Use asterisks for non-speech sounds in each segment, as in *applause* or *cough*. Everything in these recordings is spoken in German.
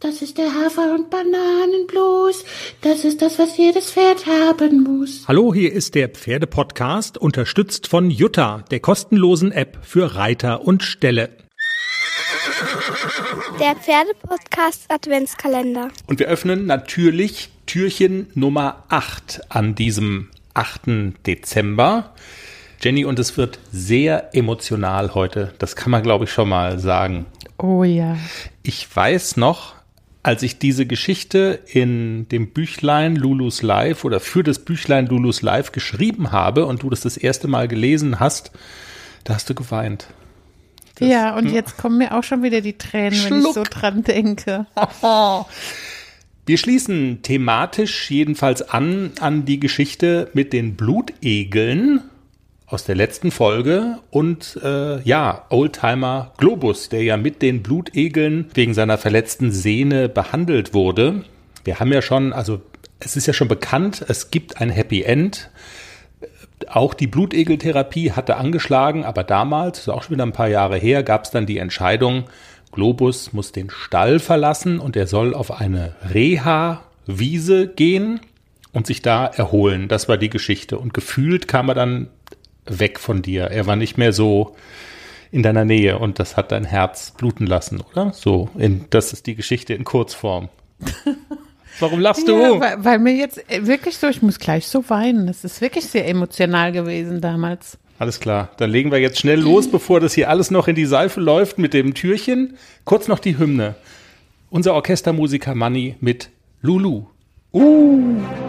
Das ist der Hafer- und Bananenblues. Das ist das, was jedes Pferd haben muss. Hallo, hier ist der Pferdepodcast, unterstützt von Jutta, der kostenlosen App für Reiter und Ställe. Der Pferdepodcast Adventskalender. Und wir öffnen natürlich Türchen Nummer 8 an diesem 8. Dezember. Jenny, und es wird sehr emotional heute. Das kann man, glaube ich, schon mal sagen. Oh ja. Ich weiß noch, als ich diese Geschichte in dem Büchlein Lulus Live oder für das Büchlein Lulus Live geschrieben habe und du das das erste Mal gelesen hast, da hast du geweint. Das, ja, und jetzt kommen mir auch schon wieder die Tränen, Schluck. wenn ich so dran denke. *laughs* Wir schließen thematisch jedenfalls an an die Geschichte mit den Blutegeln aus der letzten Folge und äh, ja, Oldtimer Globus, der ja mit den Blutegeln wegen seiner verletzten Sehne behandelt wurde. Wir haben ja schon, also es ist ja schon bekannt, es gibt ein Happy End. Auch die Blutegeltherapie hatte angeschlagen, aber damals, ist auch schon wieder ein paar Jahre her, gab es dann die Entscheidung, Globus muss den Stall verlassen und er soll auf eine Reha-Wiese gehen und sich da erholen. Das war die Geschichte. Und gefühlt kam er dann weg von dir. Er war nicht mehr so in deiner Nähe und das hat dein Herz bluten lassen, oder? So, in, das ist die Geschichte in Kurzform. *laughs* Warum lachst du? Ja, weil, weil, mir jetzt wirklich so, ich muss gleich so weinen. Das ist wirklich sehr emotional gewesen damals. Alles klar, dann legen wir jetzt schnell los, bevor das hier alles noch in die Seife läuft mit dem Türchen. Kurz noch die Hymne. Unser Orchestermusiker Manny mit Lulu. Uh.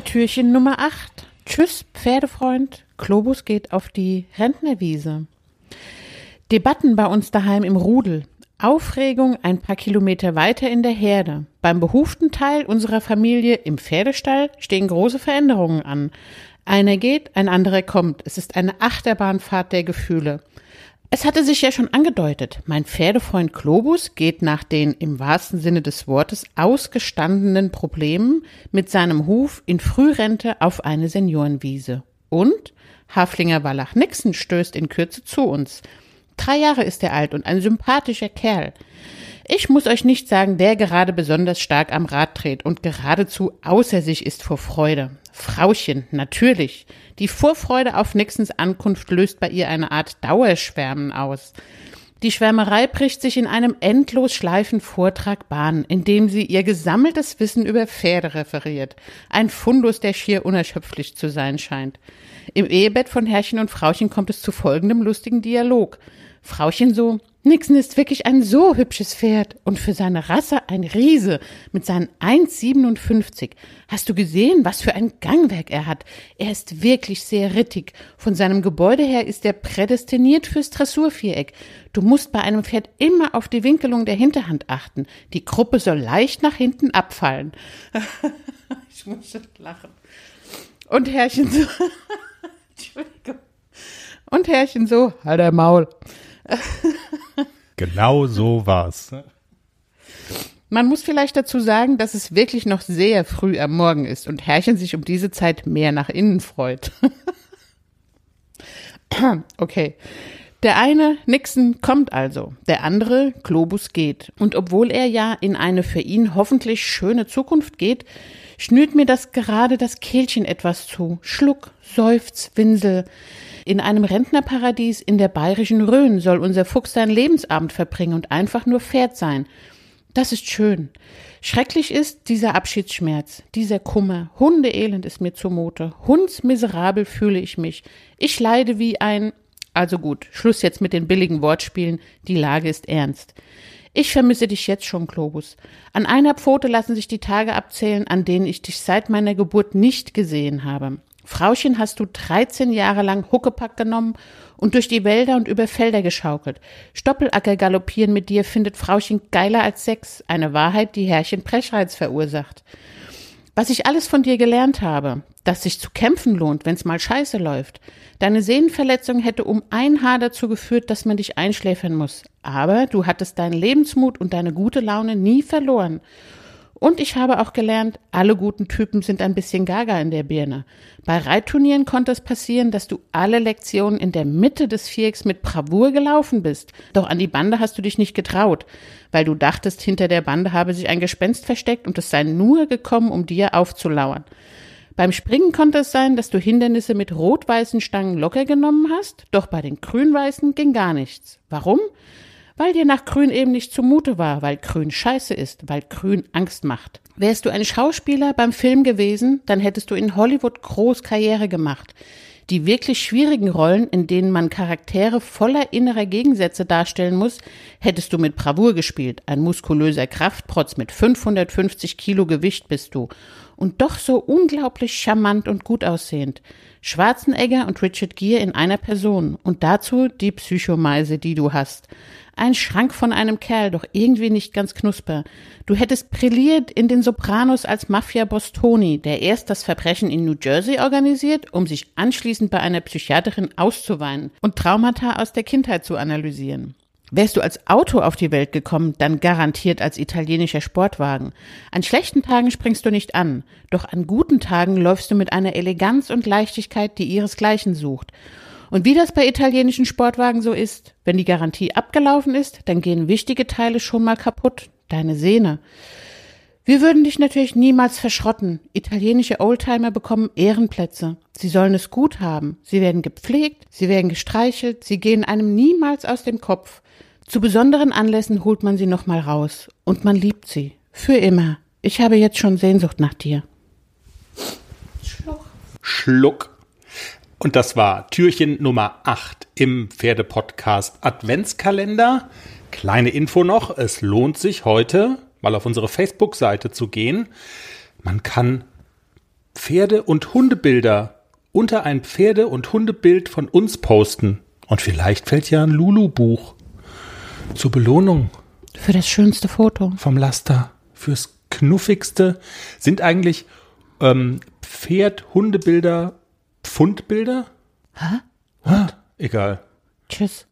Türchen Nummer 8. Tschüss, Pferdefreund. Globus geht auf die Rentnerwiese. Debatten bei uns daheim im Rudel. Aufregung ein paar Kilometer weiter in der Herde. Beim behuften Teil unserer Familie im Pferdestall stehen große Veränderungen an. Einer geht, ein anderer kommt. Es ist eine Achterbahnfahrt der Gefühle. Es hatte sich ja schon angedeutet, mein Pferdefreund Globus geht nach den im wahrsten Sinne des Wortes ausgestandenen Problemen mit seinem Huf in Frührente auf eine Seniorenwiese. Und Haflinger Wallach Nixon stößt in Kürze zu uns. Drei Jahre ist er alt und ein sympathischer Kerl. Ich muss euch nicht sagen, der gerade besonders stark am Rad dreht und geradezu außer sich ist vor Freude. Frauchen, natürlich. Die Vorfreude auf Nixons Ankunft löst bei ihr eine Art Dauerschwärmen aus. Die Schwärmerei bricht sich in einem endlos schleifen Vortrag Bahn, in dem sie ihr gesammeltes Wissen über Pferde referiert. Ein Fundus, der schier unerschöpflich zu sein scheint. Im Ehebett von Herrchen und Frauchen kommt es zu folgendem lustigen Dialog. Frauchen so, Nixon ist wirklich ein so hübsches Pferd und für seine Rasse ein Riese mit seinen 1,57. Hast du gesehen, was für ein Gangwerk er hat? Er ist wirklich sehr rittig. Von seinem Gebäude her ist er prädestiniert fürs Dressurviereck. Du musst bei einem Pferd immer auf die Winkelung der Hinterhand achten. Die Gruppe soll leicht nach hinten abfallen. *laughs* ich muss schon lachen. Und Herrchen so, *laughs* Entschuldigung. Und Herrchen so, halt der Maul. *laughs* genau so war's. Man muss vielleicht dazu sagen, dass es wirklich noch sehr früh am Morgen ist und Herrchen sich um diese Zeit mehr nach innen freut. *laughs* okay. Der eine, Nixon, kommt also, der andere, Globus, geht. Und obwohl er ja in eine für ihn hoffentlich schöne Zukunft geht, schnürt mir das gerade das Kehlchen etwas zu. Schluck, Seufz, Winsel. In einem Rentnerparadies in der bayerischen Rhön soll unser Fuchs sein Lebensabend verbringen und einfach nur Pferd sein. Das ist schön. Schrecklich ist dieser Abschiedsschmerz, dieser Kummer. Hundeelend ist mir zumute. Hundsmiserabel fühle ich mich. Ich leide wie ein. Also gut, Schluss jetzt mit den billigen Wortspielen. Die Lage ist ernst. Ich vermisse dich jetzt schon, Globus. An einer Pfote lassen sich die Tage abzählen, an denen ich dich seit meiner Geburt nicht gesehen habe. Frauchen hast du 13 Jahre lang Huckepack genommen und durch die Wälder und über Felder geschaukelt. Stoppelacker galoppieren mit dir findet Frauchen geiler als Sex, eine Wahrheit, die Herrchen Preschreiz verursacht. Was ich alles von dir gelernt habe, dass sich zu kämpfen lohnt, wenn es mal scheiße läuft. Deine Sehnenverletzung hätte um ein Haar dazu geführt, dass man dich einschläfern muss. Aber du hattest deinen Lebensmut und deine gute Laune nie verloren. Und ich habe auch gelernt, alle guten Typen sind ein bisschen gaga in der Birne. Bei Reitturnieren konnte es passieren, dass du alle Lektionen in der Mitte des Vierecks mit Bravour gelaufen bist. Doch an die Bande hast du dich nicht getraut, weil du dachtest, hinter der Bande habe sich ein Gespenst versteckt und es sei nur gekommen, um dir aufzulauern. Beim Springen konnte es sein, dass du Hindernisse mit rot-weißen Stangen locker genommen hast, doch bei den grün-weißen ging gar nichts. Warum? Weil dir nach Grün eben nicht zumute war, weil Grün scheiße ist, weil Grün Angst macht. Wärst du ein Schauspieler beim Film gewesen, dann hättest du in Hollywood groß Karriere gemacht. Die wirklich schwierigen Rollen, in denen man Charaktere voller innerer Gegensätze darstellen muss, hättest du mit Bravour gespielt. Ein muskulöser Kraftprotz mit 550 Kilo Gewicht bist du. Und doch so unglaublich charmant und gut aussehend. Schwarzenegger und Richard Gere in einer Person. Und dazu die Psychomeise, die du hast. Ein Schrank von einem Kerl, doch irgendwie nicht ganz knusper. Du hättest brilliert in den Sopranos als Mafia-Boss Tony, der erst das Verbrechen in New Jersey organisiert, um sich anschließend bei einer Psychiaterin auszuweinen und Traumata aus der Kindheit zu analysieren. Wärst du als Auto auf die Welt gekommen, dann garantiert als italienischer Sportwagen. An schlechten Tagen springst du nicht an, doch an guten Tagen läufst du mit einer Eleganz und Leichtigkeit, die ihresgleichen sucht. Und wie das bei italienischen Sportwagen so ist, wenn die Garantie abgelaufen ist, dann gehen wichtige Teile schon mal kaputt. Deine Sehne. Wir würden dich natürlich niemals verschrotten. Italienische Oldtimer bekommen Ehrenplätze. Sie sollen es gut haben. Sie werden gepflegt, sie werden gestreichelt, sie gehen einem niemals aus dem Kopf. Zu besonderen Anlässen holt man sie nochmal raus. Und man liebt sie. Für immer. Ich habe jetzt schon Sehnsucht nach dir. Schluck. Schluck. Und das war Türchen Nummer 8 im Pferdepodcast Adventskalender. Kleine Info noch, es lohnt sich heute mal auf unsere Facebook-Seite zu gehen. Man kann Pferde- und Hundebilder unter ein Pferde- und Hundebild von uns posten. Und vielleicht fällt ja ein Lulu-Buch zur Belohnung. Für das schönste Foto. Vom Laster. Fürs knuffigste. Sind eigentlich ähm, Pferd-Hundebilder Pfundbilder? Hä? Ah, egal. Tschüss.